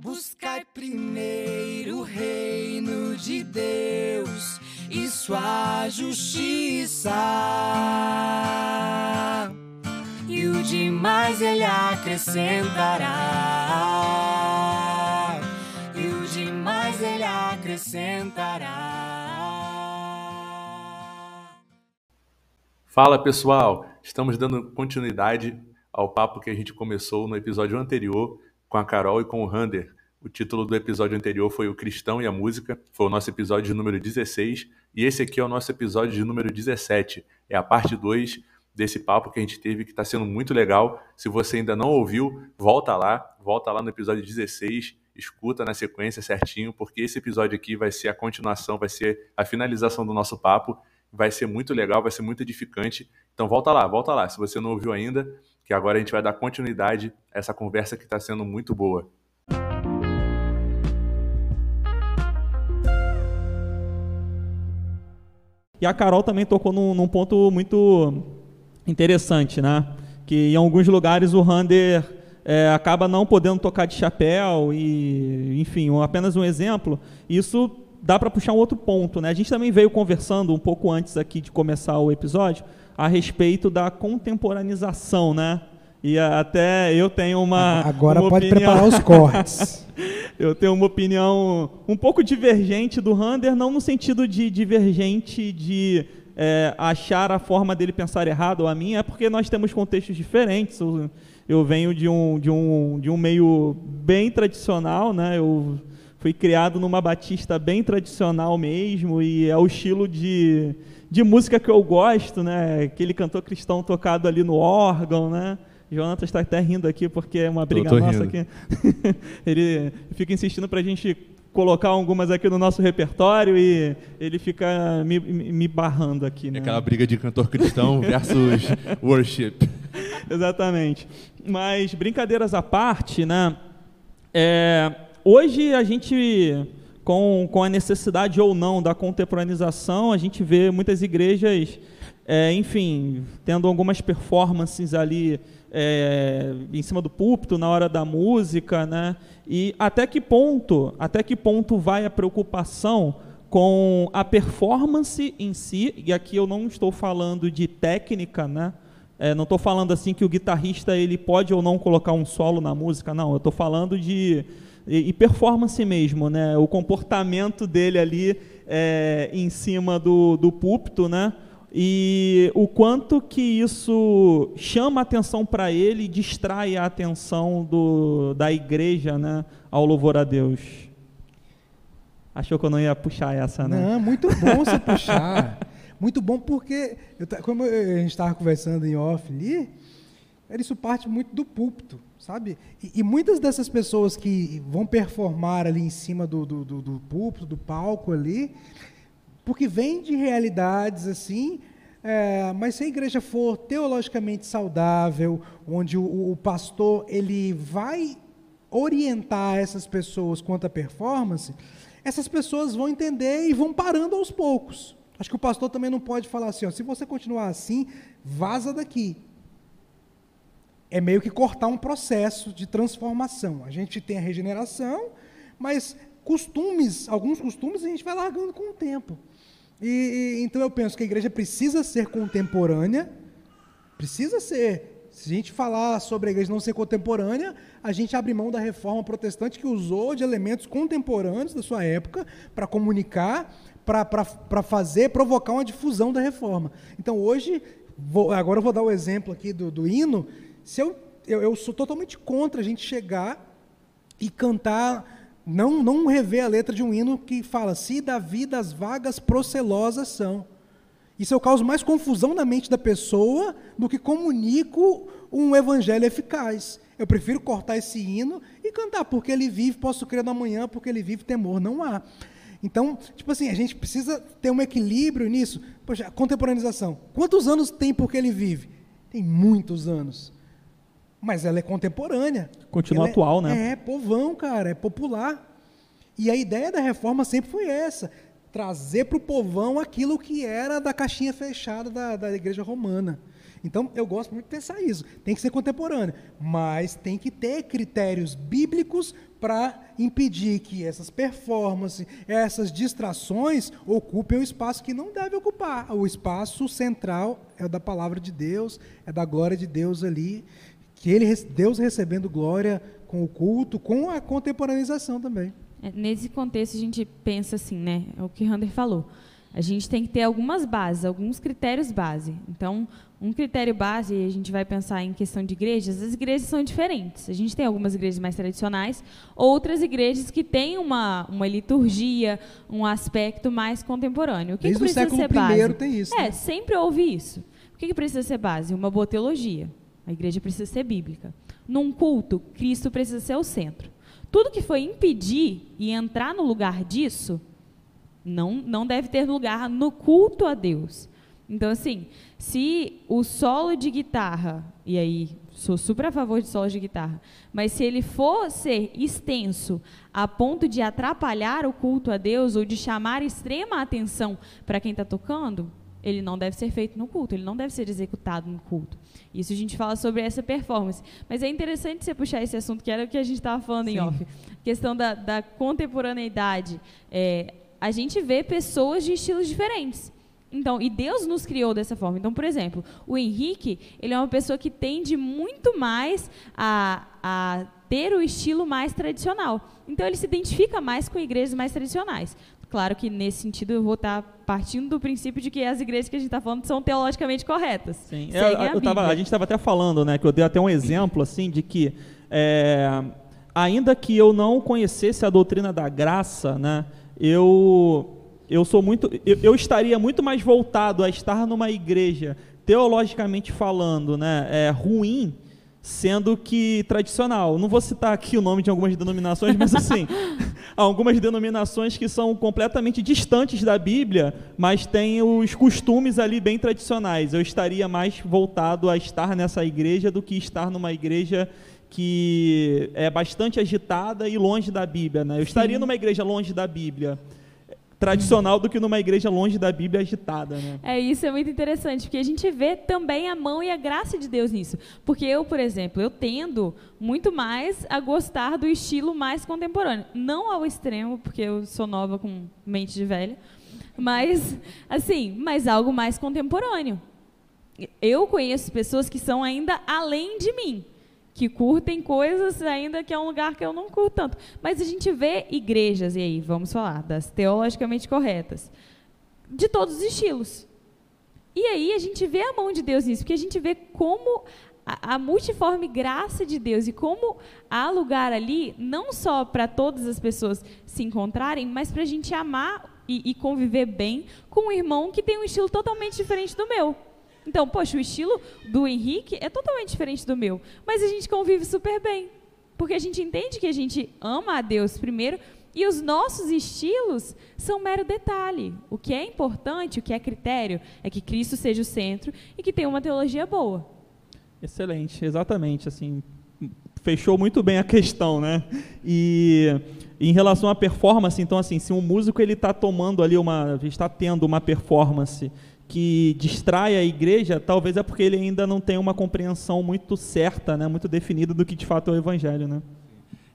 Buscai primeiro o reino de Deus e sua justiça. E o demais ele acrescentará. E o demais ele acrescentará. Fala pessoal, estamos dando continuidade ao papo que a gente começou no episódio anterior com a Carol e com o Rander. O título do episódio anterior foi O Cristão e a Música, foi o nosso episódio de número 16, e esse aqui é o nosso episódio de número 17. É a parte 2 desse papo que a gente teve, que está sendo muito legal. Se você ainda não ouviu, volta lá, volta lá no episódio 16, escuta na sequência certinho, porque esse episódio aqui vai ser a continuação, vai ser a finalização do nosso papo, vai ser muito legal, vai ser muito edificante. Então volta lá, volta lá. Se você não ouviu ainda, que agora a gente vai dar continuidade a essa conversa que está sendo muito boa. E a Carol também tocou num, num, ponto muito interessante, né? Que em alguns lugares o Rander é, acaba não podendo tocar de chapéu e, enfim, apenas um exemplo. Isso dá para puxar um outro ponto, né? A gente também veio conversando um pouco antes aqui de começar o episódio a respeito da contemporanização, né? E até eu tenho uma. Agora uma pode opinião... preparar os cortes. eu tenho uma opinião um pouco divergente do Rander, não no sentido de divergente de é, achar a forma dele pensar errado ou a minha, é porque nós temos contextos diferentes. Eu, eu venho de um, de, um, de um meio bem tradicional, né? Eu fui criado numa batista bem tradicional mesmo, e é o estilo de de música que eu gosto, né? Aquele cantor cristão tocado ali no órgão, né? Jonathan está até rindo aqui porque é uma briga nossa aqui. ele fica insistindo para a gente colocar algumas aqui no nosso repertório e ele fica me, me barrando aqui. Né? É aquela briga de cantor cristão versus worship. Exatamente. Mas brincadeiras à parte, né? É, hoje a gente com, com a necessidade ou não da contemporanização, a gente vê muitas igrejas, é, enfim, tendo algumas performances ali é, em cima do púlpito na hora da música, né? E até que ponto, até que ponto vai a preocupação com a performance em si? E aqui eu não estou falando de técnica, né? É, não estou falando assim que o guitarrista ele pode ou não colocar um solo na música, não. Eu estou falando de e, e performance mesmo, né? O comportamento dele ali é, em cima do, do púlpito, né? E o quanto que isso chama a atenção para ele e distrai a atenção do, da igreja, né? Ao louvor a Deus. Achou que eu não ia puxar essa, né? Não, muito bom você puxar. Muito bom porque, eu, como a gente estava conversando em off ali, isso parte muito do púlpito sabe? E, e, muitas dessas pessoas que vão performar ali em cima do, do, do, do púlpito, do palco ali, porque vem de realidades assim, é, mas se a igreja for teologicamente saudável, onde o, o, pastor ele vai orientar essas pessoas quanto à performance, essas pessoas vão entender e vão parando aos poucos. Acho que o pastor também não pode falar assim, ó, se você continuar assim, vaza daqui é meio que cortar um processo de transformação. A gente tem a regeneração, mas costumes, alguns costumes a gente vai largando com o tempo. E, então eu penso que a igreja precisa ser contemporânea, precisa ser. Se a gente falar sobre a igreja não ser contemporânea, a gente abre mão da reforma protestante que usou de elementos contemporâneos da sua época para comunicar, para fazer, provocar uma difusão da reforma. Então hoje, vou, agora eu vou dar o exemplo aqui do, do hino, se eu, eu, eu sou totalmente contra a gente chegar e cantar, não, não rever a letra de um hino que fala, se da vida as vagas procelosas são. Isso eu causo mais confusão na mente da pessoa do que comunico um evangelho eficaz. Eu prefiro cortar esse hino e cantar, porque ele vive, posso crer no amanhã, porque ele vive, temor não há. Então, tipo assim, a gente precisa ter um equilíbrio nisso. Poxa, contemporanização. Quantos anos tem porque ele vive? Tem muitos anos. Mas ela é contemporânea. Continua ela atual, é, né? É povão, cara, é popular. E a ideia da reforma sempre foi essa: trazer para o povão aquilo que era da caixinha fechada da, da igreja romana. Então, eu gosto muito de pensar isso. Tem que ser contemporâneo, mas tem que ter critérios bíblicos para impedir que essas performances, essas distrações ocupem o espaço que não deve ocupar. O espaço central é o da palavra de Deus, é da glória de Deus ali, que ele, Deus recebendo glória com o culto, com a contemporaneização também. É, nesse contexto, a gente pensa assim, né? É o que Rander falou. A gente tem que ter algumas bases, alguns critérios base. Então, um critério base, a gente vai pensar em questão de igrejas, as igrejas são diferentes. A gente tem algumas igrejas mais tradicionais, outras igrejas que têm uma, uma liturgia, um aspecto mais contemporâneo. O que, Desde que precisa o século ser base? tem isso. É, né? sempre houve isso. O que, que precisa ser base? Uma boa teologia. A igreja precisa ser bíblica. Num culto, Cristo precisa ser o centro. Tudo que foi impedir e entrar no lugar disso, não, não deve ter lugar no culto a Deus. Então, assim, se o solo de guitarra, e aí sou super a favor de solo de guitarra, mas se ele for ser extenso a ponto de atrapalhar o culto a Deus ou de chamar extrema atenção para quem está tocando, ele não deve ser feito no culto, ele não deve ser executado no culto. Isso a gente fala sobre essa performance. Mas é interessante você puxar esse assunto, que era o que a gente estava falando Sim. em off. questão da, da contemporaneidade. É, a gente vê pessoas de estilos diferentes. Então, e Deus nos criou dessa forma. Então, por exemplo, o Henrique, ele é uma pessoa que tende muito mais a, a ter o estilo mais tradicional. Então, ele se identifica mais com igrejas mais tradicionais. Claro que nesse sentido eu vou estar partindo do princípio de que as igrejas que a gente está falando são teologicamente corretas. Sim, é, eu, eu tava, a gente estava até falando, né, que eu dei até um exemplo assim de que é, ainda que eu não conhecesse a doutrina da graça, né, eu eu sou muito, eu, eu estaria muito mais voltado a estar numa igreja teologicamente falando, né, é, ruim sendo que tradicional. Não vou citar aqui o nome de algumas denominações, mas assim, algumas denominações que são completamente distantes da Bíblia, mas têm os costumes ali bem tradicionais. Eu estaria mais voltado a estar nessa igreja do que estar numa igreja que é bastante agitada e longe da Bíblia. Né? Eu Sim. estaria numa igreja longe da Bíblia tradicional do que numa igreja longe da Bíblia agitada, né? É, isso é muito interessante, porque a gente vê também a mão e a graça de Deus nisso. Porque eu, por exemplo, eu tendo muito mais a gostar do estilo mais contemporâneo. Não ao extremo, porque eu sou nova com mente de velha, mas, assim, mas algo mais contemporâneo. Eu conheço pessoas que são ainda além de mim que curtem coisas ainda que é um lugar que eu não curto tanto. Mas a gente vê igrejas, e aí, vamos falar, das teologicamente corretas, de todos os estilos. E aí a gente vê a mão de Deus nisso, porque a gente vê como a, a multiforme graça de Deus e como há lugar ali, não só para todas as pessoas se encontrarem, mas para a gente amar e, e conviver bem com um irmão que tem um estilo totalmente diferente do meu. Então, poxa, o estilo do Henrique é totalmente diferente do meu, mas a gente convive super bem, porque a gente entende que a gente ama a Deus primeiro e os nossos estilos são mero detalhe. O que é importante, o que é critério, é que Cristo seja o centro e que tenha uma teologia boa. Excelente, exatamente, assim, fechou muito bem a questão, né? E em relação à performance, então assim, se um músico ele está tomando ali uma, está tendo uma performance que distrai a igreja, talvez é porque ele ainda não tem uma compreensão muito certa, né, muito definida do que de fato é o evangelho, né?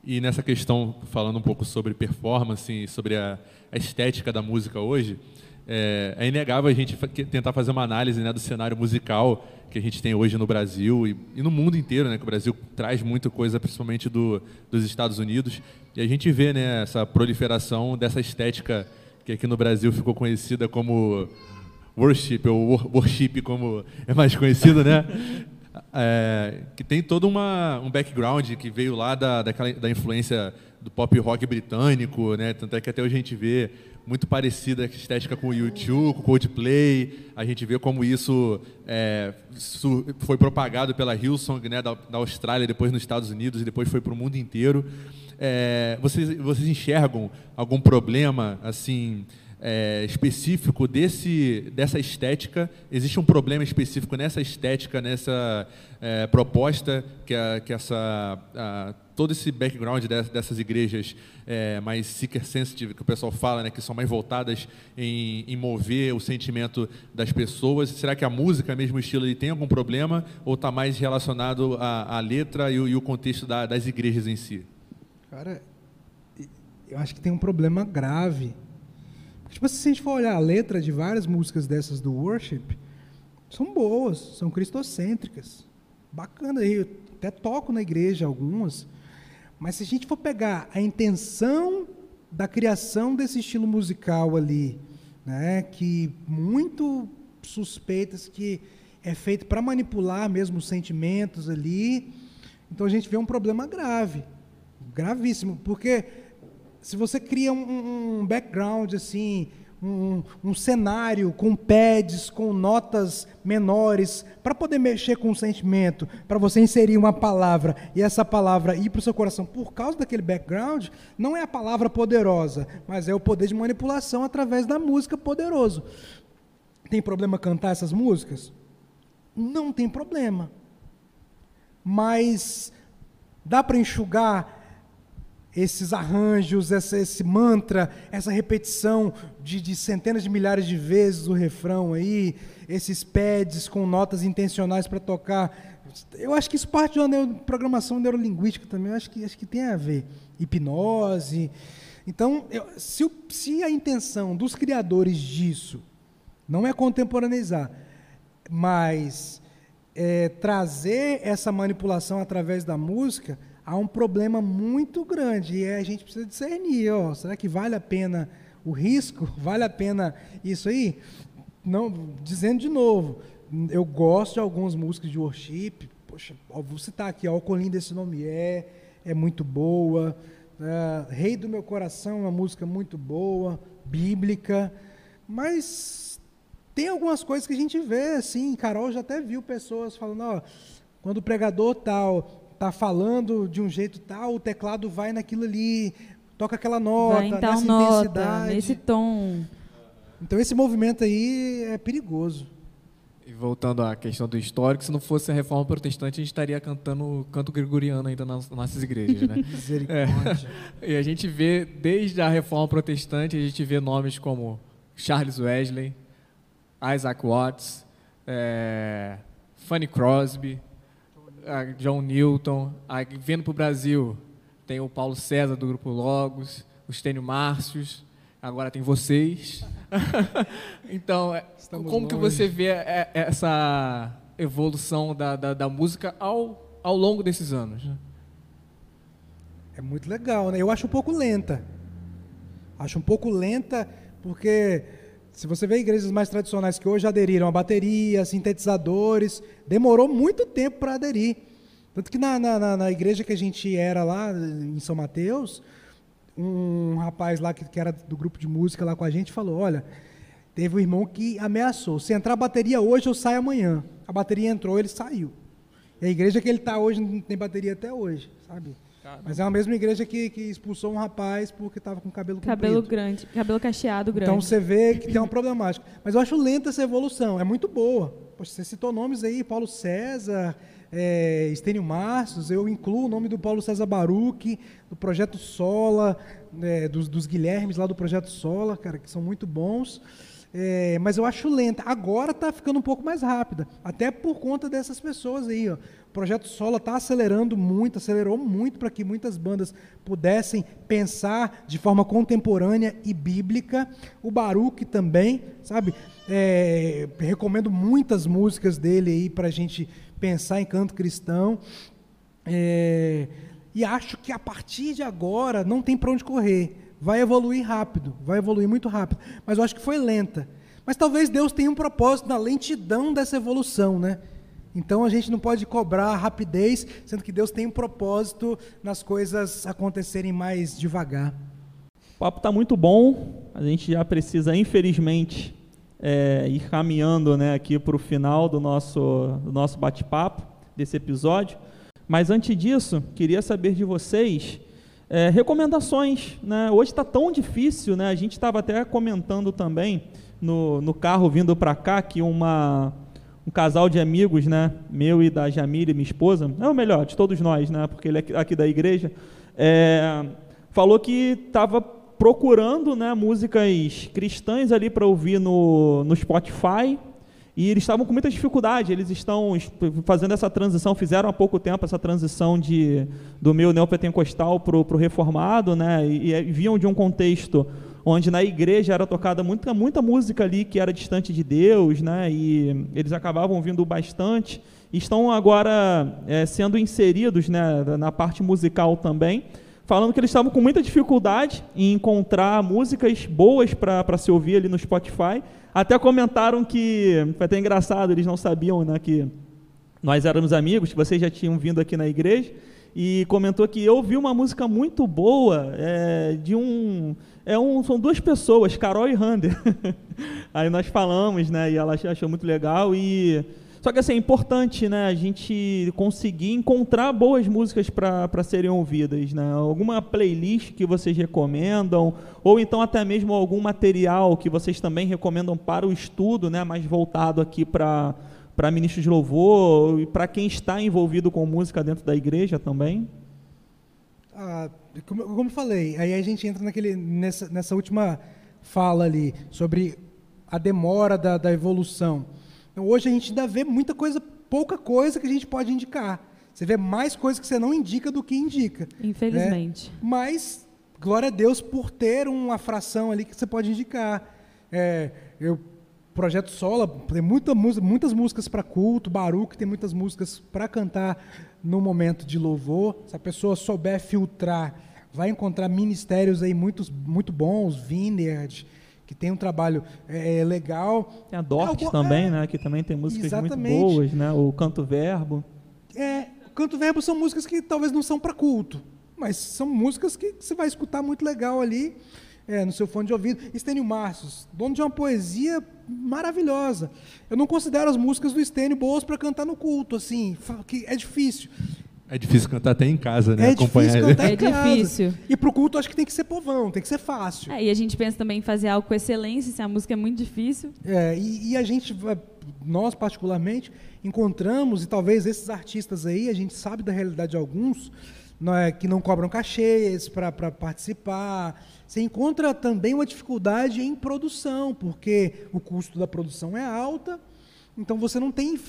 E nessa questão, falando um pouco sobre performance, sobre a, a estética da música hoje, é, é, inegável a gente tentar fazer uma análise né, do cenário musical que a gente tem hoje no Brasil e, e no mundo inteiro, né, que o Brasil traz muita coisa, principalmente do, dos Estados Unidos, e a gente vê né, essa proliferação dessa estética que aqui no Brasil ficou conhecida como worship, ou worship como é mais conhecido, né? É, que tem todo uma, um background que veio lá da, daquela, da influência do pop rock britânico, né? Tanto é que até hoje a gente vê muito parecida a estética com o YouTube, com o Coldplay. A gente vê como isso, é, foi propagado pela Hillsong, né, da, da, Austrália, depois nos Estados Unidos e depois foi para o mundo inteiro. É, vocês, vocês enxergam algum problema assim é, específico desse, dessa estética? Existe um problema específico nessa estética, nessa é, proposta que, a, que essa, a, todo esse background dessas igrejas é, mais seeker sensitive que o pessoal fala, né, que são mais voltadas em, em, mover o sentimento das pessoas. Será que a música, mesmo estilo, ele tem algum problema ou está mais relacionado à, à letra e e o contexto da, das igrejas em si? Cara, eu acho que tem um problema grave. Tipo, se a gente for olhar a letra de várias músicas dessas do worship, são boas, são cristocêntricas. Bacana aí, eu até toco na igreja algumas, mas se a gente for pegar a intenção da criação desse estilo musical ali, né, que muito suspeitas que é feito para manipular mesmo os sentimentos ali, então a gente vê um problema grave, gravíssimo, porque se você cria um, um background assim, um, um, cenário com pads, com notas menores, para poder mexer com o sentimento, para você inserir uma palavra e essa palavra ir para o seu coração por causa daquele background, não é a palavra poderosa, mas é o poder de manipulação através da música poderoso. Tem problema cantar essas músicas? Não tem problema. Mas dá para enxugar esses arranjos, essa, esse mantra, essa repetição de, de, centenas de milhares de vezes o refrão aí, esses pads com notas intencionais para tocar. Eu acho que isso parte de uma neuro, programação neurolinguística também, eu acho que, acho que tem a ver. Hipnose. Então, eu, se, se a intenção dos criadores disso não é contemporaneizar, mas é, trazer essa manipulação através da música, há um problema muito grande e a gente precisa discernir, ó, será que vale a pena o risco? Vale a pena isso aí? Não, dizendo de novo, eu gosto de algumas músicas de worship, poxa, vou citar aqui, ó, o Colim desse nome é, é muito boa, é, Rei do meu coração é uma música muito boa, bíblica, mas tem algumas coisas que a gente vê, assim, Carol já até viu pessoas falando, ó, quando o pregador tal está falando de um jeito tal, o teclado vai naquilo ali, toca aquela nota, vai nessa nota, intensidade. nesse tom. Então esse movimento aí é perigoso. E voltando à questão do histórico, se não fosse a reforma protestante, a gente estaria cantando canto gregoriano ainda nas nossas igrejas, né? Misericórdia. É. E a gente vê, desde a reforma protestante, a gente vê nomes como Charles Wesley, Isaac Watts, é, Fanny Crosby, John Newton, a, vindo para o Brasil, tem o Paulo César do Grupo Logos, o Stênio Márcios, agora tem vocês. então, é, Estamos como longe. que você vê é, essa evolução da, da, da, música ao, ao longo desses anos? É muito legal, né? Eu acho um pouco lenta. Acho um pouco lenta porque se você vê igrejas mais tradicionais que hoje aderiram a bateria, sintetizadores, demorou muito tempo para aderir. Tanto que na, na, na, igreja que a gente era lá, em São Mateus, um rapaz lá que, que era do grupo de música lá com a gente falou: Olha, teve um irmão que ameaçou: se entrar a bateria hoje, eu saio amanhã. A bateria entrou, ele saiu. E a igreja que ele está hoje não tem bateria até hoje, sabe? Mas é a mesma igreja que, que expulsou um rapaz porque estava com cabelo Cabelo comprido. grande, cabelo cacheado grande. Então você vê que tem uma problemática. Mas eu acho lenta essa evolução, é muito boa. Poxa, você citou nomes aí, Paulo César, é, Estênio Marços, eu incluo o nome do Paulo César Baruch, do Projeto Sola, é, dos, dos Guilhermes lá do Projeto Sola, cara, que são muito bons. É, mas eu acho lenta. Agora está ficando um pouco mais rápida, até por conta dessas pessoas aí. Ó. O projeto Sola está acelerando muito, acelerou muito para que muitas bandas pudessem pensar de forma contemporânea e bíblica. O Baruch também, sabe? É, recomendo muitas músicas dele aí para a gente pensar em canto cristão. É, e acho que a partir de agora não tem para onde correr vai evoluir rápido, vai evoluir muito rápido. Mas eu acho que foi lenta. Mas talvez Deus tenha um propósito na lentidão dessa evolução, né? Então a gente não pode cobrar rapidez, sendo que Deus tem um propósito nas coisas acontecerem mais devagar. O papo está muito bom. A gente já precisa, infelizmente, é, ir caminhando né, aqui para o final do nosso, do nosso bate-papo, desse episódio. Mas antes disso, queria saber de vocês é, recomendações, né? Hoje está tão difícil, né? A gente estava até comentando também no, no carro vindo para cá que uma um casal de amigos, né? Meu e da Jamile, minha esposa, é o melhor de todos nós, né? Porque ele é aqui da igreja, é, falou que estava procurando, né? Músicas cristãs ali para ouvir no, no Spotify e eles estavam com muita dificuldade, eles estão fazendo essa transição, fizeram há pouco tempo essa transição de, do meu neopentecostal para o reformado, né? E, e, viam de um contexto onde na igreja era tocada muita, muita música ali que era distante de Deus, né? E eles acabavam vindo bastante. E estão agora é, sendo inseridos né, na parte musical também falando que eles estavam com muita dificuldade em encontrar músicas boas para se ouvir ali no Spotify. Até comentaram que, foi até engraçado, eles não sabiam né, que nós éramos amigos, que vocês já tinham vindo aqui na igreja, e comentou que eu ouvi uma música muito boa é, de um, é um. São duas pessoas, Carol e Rander. Aí nós falamos, né? E ela achou muito legal. E só que assim, é importante né, a gente conseguir encontrar boas músicas para serem ouvidas. Né? Alguma playlist que vocês recomendam, ou então até mesmo algum material que vocês também recomendam para o estudo, né, mais voltado aqui para para ministros de louvor e para quem está envolvido com música dentro da igreja também? Ah, como, como falei, aí a gente entra naquele, nessa, nessa última fala ali sobre a demora da, da evolução. Então, hoje a gente ainda vê muita coisa, pouca coisa que a gente pode indicar. Você vê mais coisas que você não indica do que indica. Né? Infelizmente. Né? Mas, glória a Deus por ter uma fração ali que você pode indicar. É, eu, Projeto Sola tem muita, muitas músicas para culto, Baruch tem muitas músicas para cantar no momento de louvor. Se a pessoa souber filtrar, vai encontrar ministérios aí muito, muito bons, Vineyard, que tem um trabalho é, é legal. Tem a Dortes é, também, é, né? Que também tem músicas exatamente. muito boas, né? O Canto Verbo. É, o Canto Verbo são músicas que talvez não são para culto, mas são músicas que você vai escutar muito legal ali. É, no seu fone de ouvido. Estênio Marços, dono de uma poesia maravilhosa. Eu não considero as músicas do Estênio boas para cantar no culto, assim, que é difícil. É difícil cantar até em casa, né? É Acompanhar difícil cantar é em casa. difícil. E pro culto acho que tem que ser povão, tem que ser fácil. É, e a gente pensa também em fazer algo com excelência, se a música é muito difícil. É, e, e a gente, nós particularmente, encontramos, e talvez esses artistas aí, a gente sabe da realidade de alguns, não é, que não cobram cachês para participar. Você encontra também uma dificuldade em produção, porque o custo da produção é alta então você não tem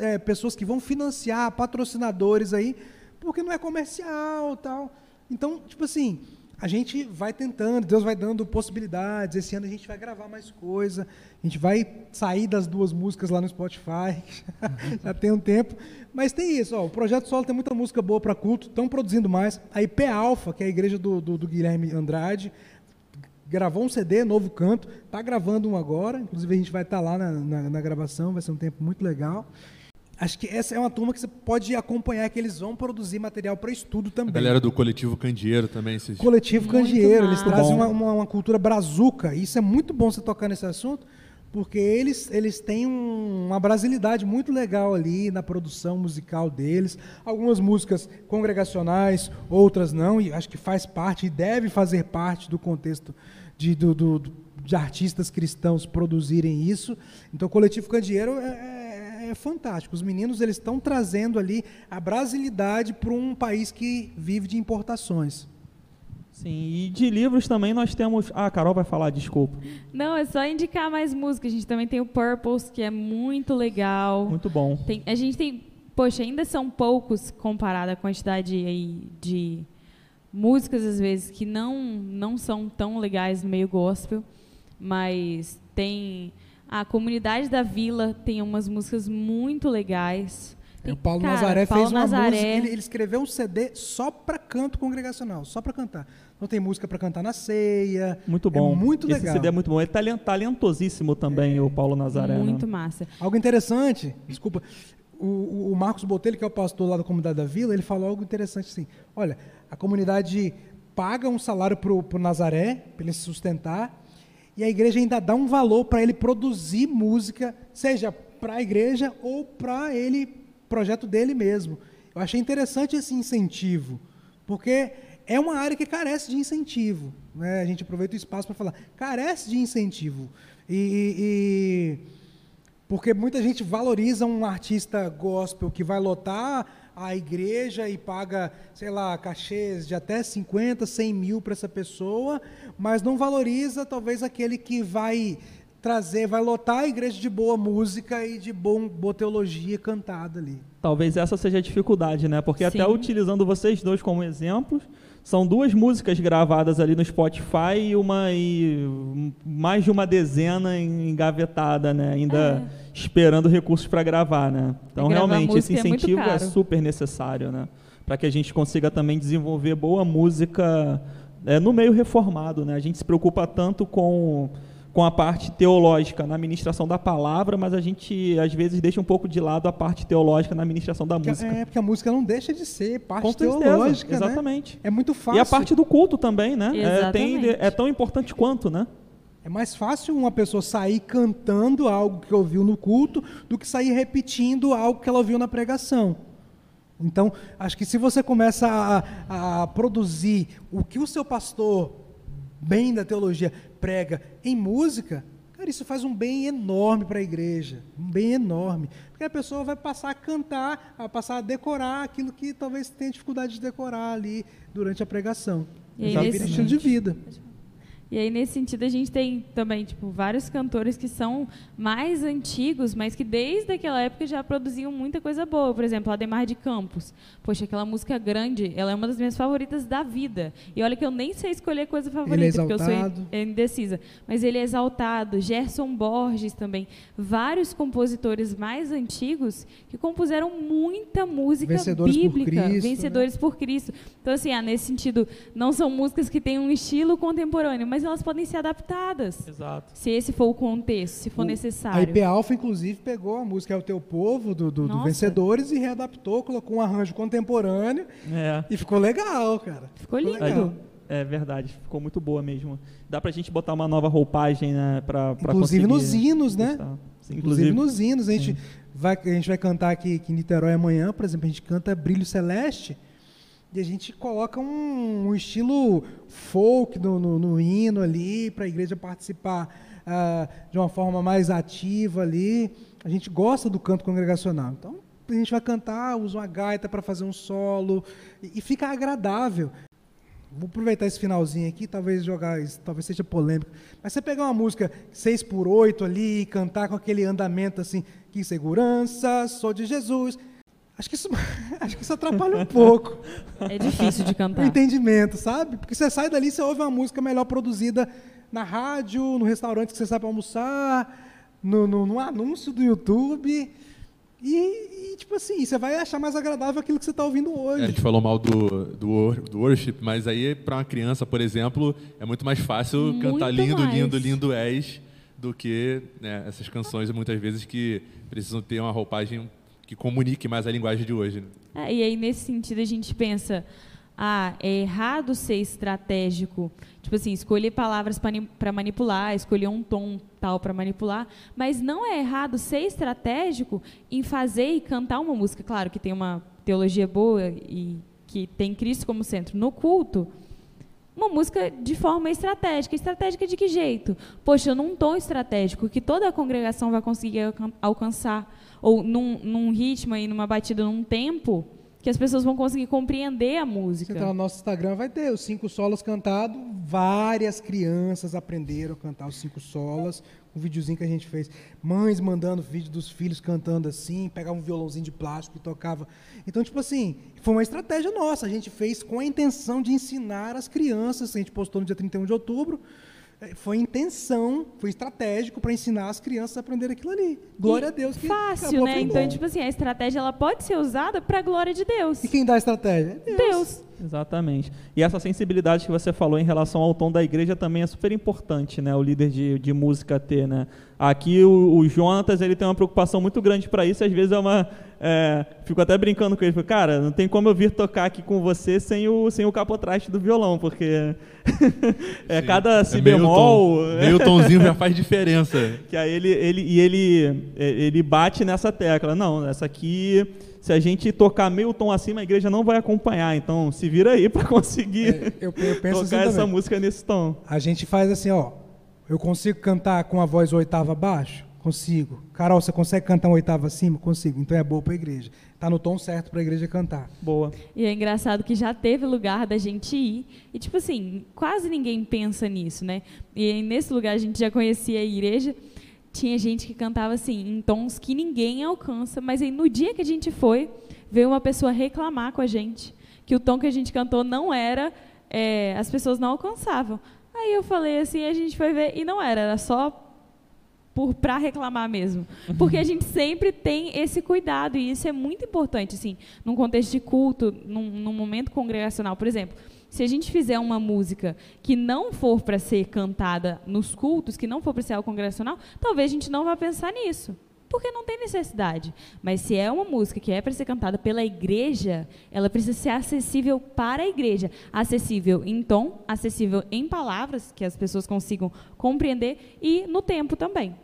é, pessoas que vão financiar patrocinadores aí, porque não é comercial tal. Então, tipo assim, a gente vai tentando, Deus vai dando possibilidades. Esse ano a gente vai gravar mais coisa, a gente vai sair das duas músicas lá no Spotify, já tem um tempo. Mas tem isso, ó, o Projeto Solo tem muita música boa para culto, estão produzindo mais. A IP Alpha, que é a igreja do, do, do Guilherme Andrade, gravou um CD, novo canto, está gravando um agora, inclusive a gente vai estar tá lá na, na, na, gravação, vai ser um tempo muito legal. Acho que essa é uma turma que você pode acompanhar, que eles vão produzir material para estudo também. A galera do Coletivo Candeeiro também. Esses... Coletivo muito Candeeiro, eles trazem uma, uma, uma, cultura brazuca, e isso é muito bom você tocar nesse assunto, porque eles, eles têm um, uma brasilidade muito legal ali na produção musical deles. Algumas músicas congregacionais, outras não, e acho que faz parte e deve fazer parte do contexto de, do, do, de artistas cristãos produzirem isso. Então, o Coletivo Candeeiro é, é, é fantástico. Os meninos eles estão trazendo ali a brasilidade para um país que vive de importações. Sim, e de livros também nós temos. Ah, a Carol vai falar, desculpa. Não, é só indicar mais música. A gente também tem o Purples, que é muito legal. Muito bom. Tem, a gente tem. Poxa, ainda são poucos comparado à quantidade aí de músicas, às vezes, que não, não são tão legais no meio gospel, mas tem. A comunidade da vila tem umas músicas muito legais. Tem, o Paulo cara, Nazaré Paulo fez uma Nazaré... música, ele, ele, escreveu um CD só para canto congregacional, só para cantar. Não tem música para cantar na ceia. Muito bom. É muito legal. Esse CD é muito bom. Ele é talentosíssimo também, é. o Paulo Nazaré. Muito né? massa. Algo interessante, desculpa, o, o, Marcos Botelho, que é o pastor lá da comunidade da vila, ele falou algo interessante assim, olha, a comunidade paga um salário para o Nazaré, para ele se sustentar, e a igreja ainda dá um valor para ele produzir música, seja para a igreja ou para ele, projeto dele mesmo. Eu achei interessante esse incentivo, porque é uma área que carece de incentivo. Né? A gente aproveita o espaço para falar, carece de incentivo. E, e, porque muita gente valoriza um artista gospel que vai lotar a igreja e paga, sei lá, cachês de até 50, 100 mil para essa pessoa, mas não valoriza talvez aquele que vai trazer, vai lotar a igreja de boa música e de bom, boa teologia cantada ali. Talvez essa seja a dificuldade, né? Porque Sim. até utilizando vocês dois como exemplos, são duas músicas gravadas ali no Spotify e uma e mais de uma dezena engavetada, né? Ainda esperando recursos para gravar, né? Então realmente esse é incentivo é, caro. super necessário, né? Para que a gente consiga também desenvolver boa música é, no meio reformado, né? A gente se preocupa tanto com com a parte teológica na ministração da palavra, mas a gente às vezes deixa um pouco de lado a parte teológica na ministração da música. É, porque a música não deixa de ser parte Com certeza, teológica, né? exatamente. É muito fácil. E a parte do culto também, né? É, tem- é tão importante quanto, né? É mais fácil uma pessoa sair cantando algo que ouviu no culto do que sair repetindo algo que ela ouviu na pregação. Então, acho que se você começa a, a produzir o que o seu pastor, bem da teologia, prega em música, cara, isso faz um bem enorme para a igreja. Um bem enorme. Porque a pessoa vai passar a cantar, a passar a decorar aquilo que talvez tenha dificuldade de decorar ali durante a pregação. E Já nesse- vira estilo de vida. E aí, nesse sentido, a gente tem também, tipo, vários cantores que são mais antigos, mas que desde aquela época já produziam muita coisa boa. Por exemplo, Ademar de Campos. Poxa, aquela música grande, ela é uma das minhas favoritas da vida. E olha que eu nem sei escolher coisa favorita, porque eu sou indecisa. Mas ele é exaltado. Gerson Borges também. Vários compositores mais antigos que compuseram muita música Vencedores por bíblica. Cristo, né? vencedores por Cristo. Então, assim, ah, nesse sentido, não são músicas que têm um estilo contemporâneo, mas elas podem ser adaptadas. Exato. Se esse for o contexto, se for O- A necessário. IP Alpha, inclusive, pegou a música É o Teu Povo, do, do- do. Vencedores, e readaptou, colocou um arranjo contemporâneo É. e ficou legal, cara. Ficou lindo. legal. É verdade, ficou muito boa mesmo. Dá pra gente botar uma nova roupagem, né? Pra, pra Inclusive nos hinos, né? Sim, Inclusive nos hinos. A gente, vai, a gente vai cantar aqui, aqui em Niterói amanhã, por exemplo, a gente canta Brilho Celeste e a gente coloca um, um estilo folk no, no- no hino ali, para a igreja participar ah, de uma forma mais ativa ali. A gente gosta do canto congregacional. Então, a gente vai cantar, usa uma gaita para fazer um solo e, e fica agradável. Vou aproveitar esse finalzinho aqui, talvez jogar, talvez seja polêmico. Mas você pegar uma música 6 por 8 ali e cantar com aquele andamento assim, que segurança, sou de Jesus. Acho que isso, acho que isso atrapalha um pouco É difícil de o cantar. entendimento, sabe? Porque você sai dali, você ouve uma música melhor produzida na rádio, no restaurante que você sai para almoçar, no, no, no anúncio do YouTube. E, e, tipo assim, você vai achar mais agradável aquilo que você está ouvindo A hoje. gente falou mal do, do, do worship, mas aí para uma criança, por exemplo, é muito mais fácil Muito cantar lindo, mais. lindo, lindo és do que né, essas canções muitas vezes que precisam ter uma roupagem que comunique mais a linguagem de hoje. né? É, e aí, nesse sentido, a gente pensa, ah, é errado ser estratégico. Tipo assim, escolher palavras para manipular, escolher um tom tal para manipular, mas não é errado ser estratégico em fazer e cantar uma música, claro, que tem uma teologia boa e que tem Cristo como centro no culto, uma música de forma estratégica. Estratégica de que jeito? Poxa, num tom estratégico que toda a congregação vai conseguir alcan- alcançar, ou num, num ritmo e numa batida, num tempo, que as pessoas vão conseguir compreender a música. entrar no nosso Instagram, vai ter os cinco solos cantados. Várias crianças aprenderam a cantar os cinco solos. Um videozinho que a gente fez. Mães mandando vídeo dos filhos cantando assim, pegava um violãozinho de plástico e tocava. Então, tipo assim, foi uma estratégia nossa. A gente fez com a intenção de ensinar as crianças. A gente postou no dia 31 de outubro. Eh, Foi intenção, foi estratégico para ensinar as crianças a aprender aquilo ali. Glória E a Deus. Que Fácil, né? Então, tipo assim, a estratégia ela pode ser usada para a glória de Deus. E quem dá a estratégia? É Deus. Exatamente. E essa sensibilidade que você falou em relação ao tom da igreja também é super importante, né? O líder de, de música ter, né? Aqui o, o Jonatas ele tem uma preocupação muito grande para isso. Às vezes é uma, é, fico até brincando com ele, falo, cara, não tem como eu vir tocar aqui com você sem o sem o capotraste do violão, porque é Sim. cada si É meio bemol, tom- meio tomzinho já faz diferença. que aí ele, ele e ele é, ele bate nessa tecla. Não, essa aqui se a gente tocar meio tom acima, a igreja não vai acompanhar. Então, se vira aí para conseguir É, eu, eu penso tocar assim essa música nesse tom. A gente faz assim, ó. Eu consigo cantar com a voz oitava abaixo? Consigo. Carol, você consegue cantar uma oitava acima? Consigo. Então é boa para a igreja. Tá no tom certo para a igreja cantar. Boa. E é engraçado que já teve lugar da gente ir. E, tipo assim, quase ninguém pensa nisso, né? E nesse lugar a gente já conhecia a igreja. Tinha gente que cantava assim, em tons que ninguém alcança. Mas aí no dia que a gente foi, veio uma pessoa reclamar com a gente que o tom que a gente cantou não era, é, as pessoas não alcançavam. Aí eu falei assim, a gente foi ver, e não era, era só por para reclamar mesmo. Porque a gente sempre tem esse cuidado e isso é muito importante, assim, num contexto de culto, num, num momento congregacional, por exemplo. Se a gente fizer uma música que não for para ser cantada nos cultos, que não for para ser algo congregacional, talvez a gente não vá pensar nisso, porque não tem necessidade. Mas se é uma música que é para ser cantada pela igreja, ela precisa ser acessível para a igreja, acessível em tom, acessível em palavras que as pessoas consigam compreender e no tempo também.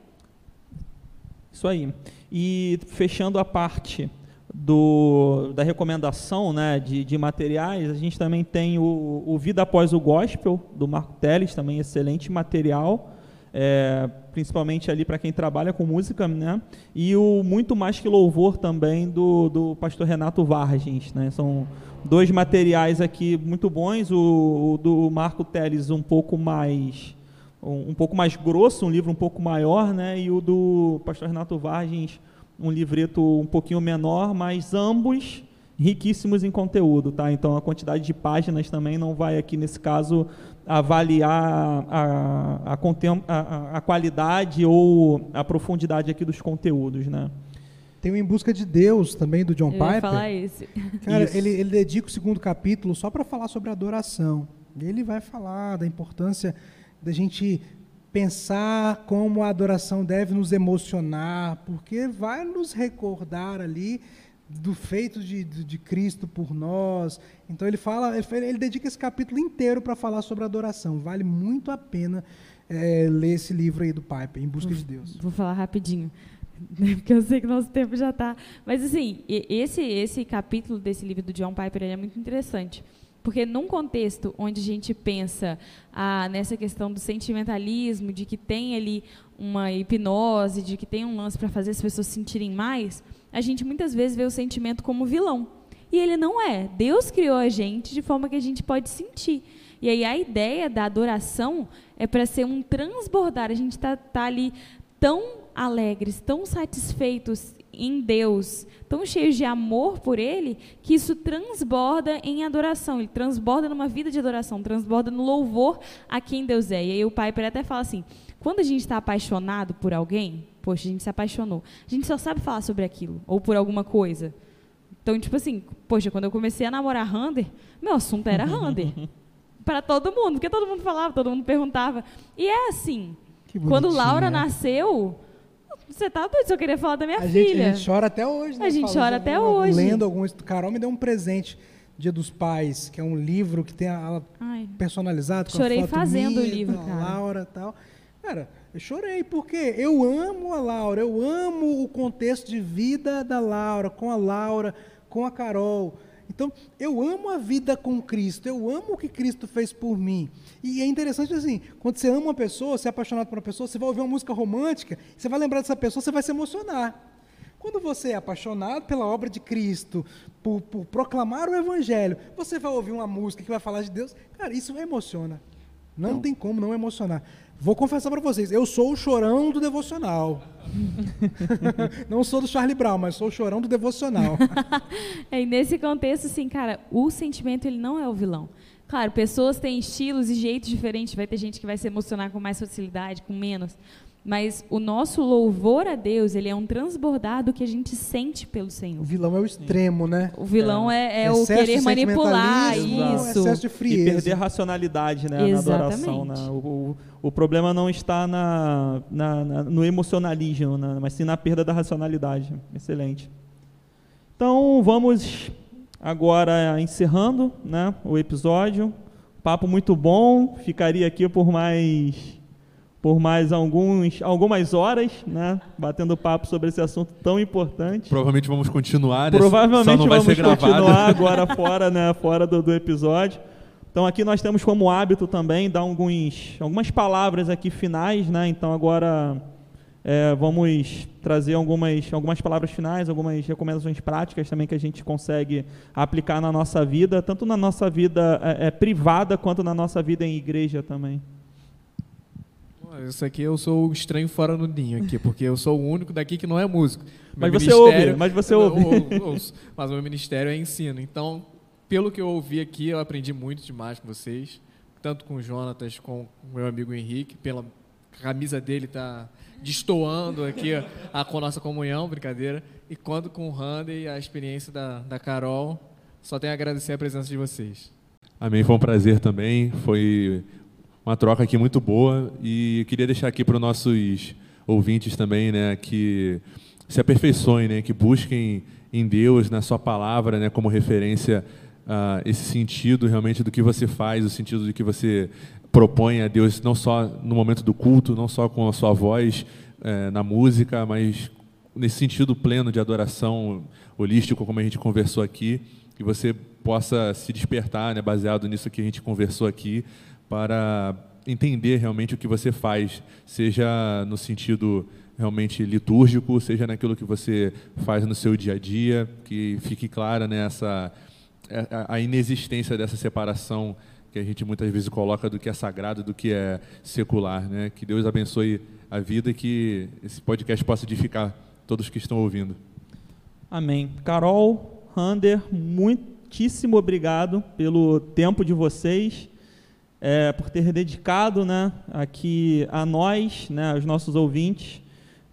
Isso aí. E fechando a parte do, da recomendação né, de, de materiais, a gente também tem o, o Vida Após o Gospel, do Marco Teles, também excelente material, é, principalmente ali para quem trabalha com música, né? E o Muito Mais Que Louvor também, do, do pastor Renato Vargens, né? São dois materiais aqui muito bons, o, o do Marco Teles um pouco mais um, um pouco mais grosso, um livro um pouco maior, né? E o do pastor Renato Vargens, um livreto um pouquinho menor, mas ambos riquíssimos em conteúdo, tá? Então a quantidade de páginas também não vai aqui nesse caso avaliar a, a, a, a- qualidade ou a profundidade aqui dos conteúdos, né? Tem o Em Busca de Deus também, do John Eu ia Piper. falar esse. Cara, Isso. ele, ele dedica o segundo capítulo só para falar sobre adoração. Ele vai falar da importância da gente pensar como a adoração deve nos emocionar, porque vai nos recordar ali do feito de, de, Cristo por nós. Então ele fala, ele, ele dedica esse capítulo inteiro para falar sobre adoração. Vale muito a pena eh, ler esse livro aí do Piper, Em Busca de Deus. Vou falar rapidinho, né, porque eu sei que nosso tempo já está. Mas assim, esse esse capítulo desse livro do John Piper é muito interessante, porque num contexto onde a gente pensa ah, nessa questão do sentimentalismo, de que tem ali uma hipnose, de que tem um lance para fazer as pessoas sentirem mais, a gente muitas vezes vê o sentimento como vilão. E ele não é. Deus criou a gente de forma que a gente pode sentir. E aí a ideia da adoração é para ser um transbordar. A gente está tá ali tão alegres, tão satisfeitos em Deus, tão cheios de amor por Ele, que isso transborda em adoração. Ele transborda numa vida de adoração, transborda no louvor a quem Deus é. E aí o Piper até fala assim: quando a gente está apaixonado por alguém, poxa, a gente se apaixonou, a gente só sabe falar sobre aquilo, ou por alguma coisa. Então, tipo assim, poxa, quando eu comecei a namorar Rander, meu assunto era Rander. para todo mundo, porque todo mundo falava, todo mundo perguntava. E é assim, quando Laura né? nasceu, você tá doido, se eu queria falar da minha A gente, filha. a gente chora até hoje. né? A gente Falando chora até algum- hoje. Lendo alguns. Carol me deu um presente, Dia dos Pais, que é um livro que tem a, a personalizado com Chorei fazendo o minha, livro, da cara. Laura e tal. Cara, eu chorei porque eu amo a Laura, eu amo o contexto de vida da Laura, com a Laura, com a Carol. Então, eu amo a vida com Cristo, eu amo o que Cristo fez por mim. E é interessante assim, quando você ama uma pessoa, você é apaixonado por uma pessoa, você vai ouvir uma música romântica, você vai lembrar dessa pessoa, você vai se emocionar. Quando você é apaixonado pela obra de Cristo, por, por proclamar o Evangelho, você vai ouvir uma música que vai falar de Deus, cara, isso emociona. Não tem como não emocionar. Vou confessar para vocês, eu sou o chorão do devocional. não sou do Charlie Brown, mas sou o chorão do devocional. É, e nesse contexto, assim, cara, o sentimento ele não é o vilão. Claro, pessoas têm estilos e jeitos diferentes. Vai ter gente que vai se emocionar com mais facilidade, com menos. Mas o nosso louvor a Deus, ele é um transbordar do que a gente sente pelo o Senhor. vilão é o extremo, né? O vilão é, é o Excesso de querer manipular isso. Excesso de E frieza. perder a racionalidade né, na adoração. Né? Exatamente. O, o, o problema não está na, na- na- no emocionalismo, né, mas sim na perda da racionalidade. Excelente. Então vamos agora encerrando né, o episódio. Papo muito bom. Ficaria aqui por mais por mais alguns, algumas horas, né, batendo papo sobre esse assunto tão importante. Provavelmente vamos continuar, né? Provavelmente vamos continuar agora fora, né, fora do, do episódio. Então aqui nós temos como hábito também dar alguns, algumas palavras aqui finais, né? Então agora é, vamos trazer algumas, algumas palavras finais, algumas recomendações práticas também que a gente consegue aplicar na nossa vida, tanto na nossa vida é, é, privada quanto na nossa vida em igreja também. Isso aqui eu sou o estranho fora no ninho aqui, porque eu sou o único daqui que não é músico. Mas Meu você ouve, mas você ouve. eu- eu ouço, mas o meu ministério é ensino. Então, pelo que eu ouvi aqui, eu aprendi muito demais com vocês, tanto com o Jonatas, com o meu amigo Henrique, pela camisa dele tá destoando aqui a, com a nossa comunhão, brincadeira, e quando com o Randy e a experiência da, da Carol, só tenho a agradecer a presença de vocês. Amém, foi um prazer também. Foi uma troca aqui muito boa. E queria deixar aqui para os nossos ouvintes também, né, que se aperfeiçoem, né, que busquem em Deus, na Sua palavra, né, como referência ah, esse sentido realmente do que você faz, o sentido do que você propõe a Deus, não só no momento do culto, não só com a sua voz eh, na música, mas nesse sentido pleno de adoração holístico, como a gente conversou aqui, que você possa se despertar, né, baseado nisso que a gente conversou aqui, para entender realmente o que você faz, seja no sentido realmente litúrgico, seja naquilo que você faz no seu dia a dia, que fique clara né, essa, a- inexistência dessa separação que a gente muitas vezes coloca do que é sagrado do que é secular. Né? Que Deus abençoe a vida e que esse podcast possa edificar todos que estão ouvindo. Amém. Carol, Rander, muitíssimo obrigado pelo tempo de vocês, é, por ter dedicado né, aqui a nós, né, aos nossos ouvintes,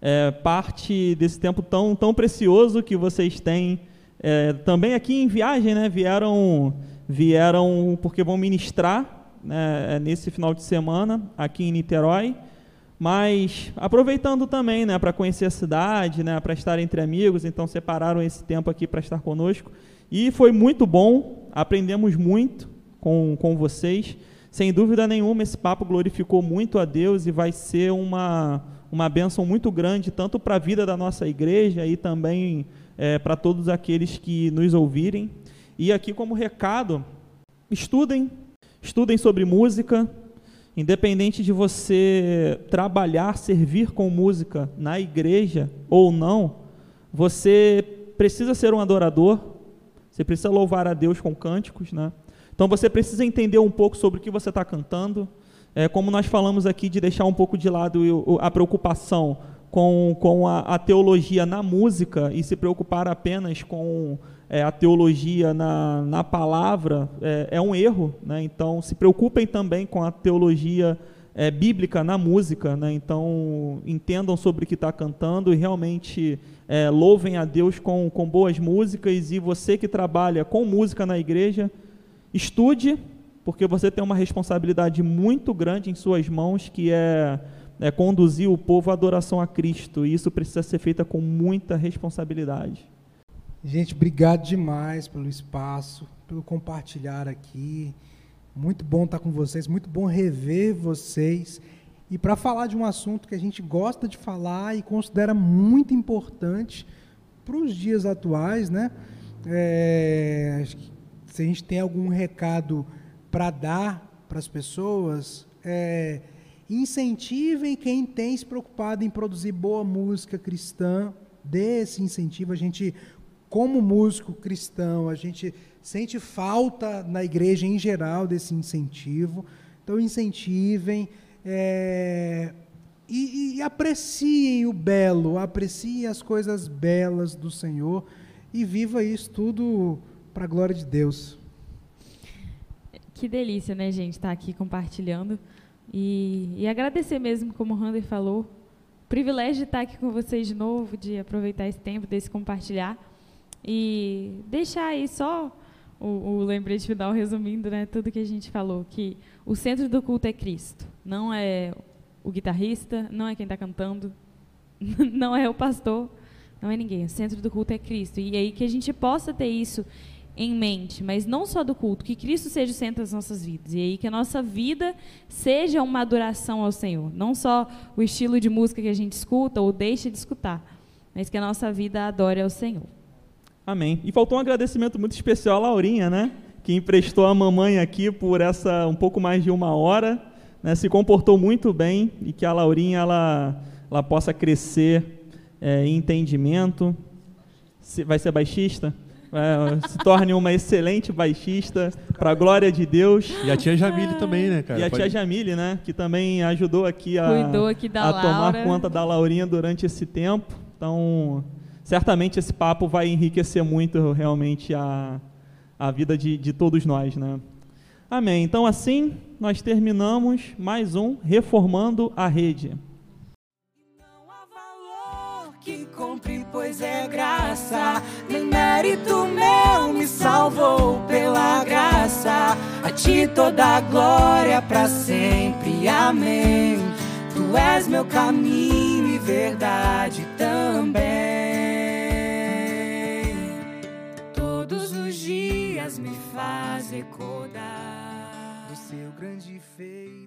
é, parte desse tempo tão, tão precioso que vocês têm. É, também aqui em viagem, né, vieram, vieram porque vão ministrar né, nesse final de semana aqui em Niterói. Mas aproveitando também, né, para conhecer a cidade, né, para estar entre amigos, então separaram esse tempo aqui para estar conosco. E foi muito bom, aprendemos muito com, com vocês. Sem dúvida nenhuma, esse papo glorificou muito a Deus e vai ser uma, uma bênção muito grande, tanto para a vida da nossa igreja e também é, para todos aqueles que nos ouvirem. E aqui, como recado, estudem, estudem sobre música, Independente de você trabalhar, servir com música na igreja ou não, você precisa ser um adorador, você precisa louvar a Deus com cânticos, né? Então você precisa entender um pouco sobre o que você está cantando. É, como nós falamos aqui, de deixar um pouco de lado a preocupação com, com a, a teologia na música e se preocupar apenas com é, a teologia na, na palavra é, é um erro. Né? Então, se preocupem também com a teologia é, bíblica na música. Né? Então, entendam sobre o que está cantando e realmente é, louvem a Deus com, com boas músicas. E você que trabalha com música na igreja, estude, porque você tem uma responsabilidade muito grande em suas mãos, que é, é conduzir o povo à adoração a Cristo. E isso precisa ser feito com muita responsabilidade. Gente, obrigado demais pelo espaço, pelo compartilhar aqui. Muito bom estar com vocês, muito bom rever vocês. E para falar de um assunto que a gente gosta de falar e considera muito importante para os dias atuais, né? É, acho que se a gente tem algum recado para dar para as pessoas, é, incentivem quem tem se preocupado em produzir boa música cristã, dê esse incentivo. A gente como músico cristão, a gente sente falta na igreja em geral desse incentivo. Então, incentivem é, e, e apreciem o belo, apreciem as coisas belas do Senhor e viva isso tudo para a glória de Deus. Que delícia, né, gente, estar aqui compartilhando. E, e agradecer mesmo, como o Rander falou, o privilégio de estar aqui com vocês de novo, de aproveitar esse tempo, desse compartilhar. E deixar aí só o, o lembrete final, resumindo né, tudo que a gente falou, que o centro do culto é Cristo, não é o guitarrista, não é quem está cantando, não é o pastor, não é ninguém. O centro do culto é Cristo. E aí que a gente possa ter isso em mente, mas não só do culto, que Cristo seja o centro das nossas vidas. E aí que a nossa vida seja uma adoração ao Senhor, não só o estilo de música que a gente escuta ou deixa de escutar, mas que a nossa vida adore ao Senhor. Amém. E faltou um agradecimento muito especial à Laurinha, né? Que emprestou a mamãe aqui por essa um pouco mais de uma hora, né? Se comportou muito bem e que a Laurinha ela, ela possa crescer é, em entendimento. Vai ser baixista? É, se torne uma excelente baixista para a glória de Deus. E a tia Jamile também, né, cara? E a tia Jamile, né, que também ajudou aqui a, Cuidou aqui da a tomar conta da Laurinha durante esse tempo. Então, certamente esse papo vai enriquecer muito realmente a, a vida de, de todos nós, né? Amém. Então, assim, nós terminamos mais um Reformando a Rede. Que compre, pois é graça. Nem mérito meu me salvou pela graça. A ti toda a glória para sempre. Amém. Tu és meu caminho e verdade também. Todos os dias me faz recordar do seu grande feito.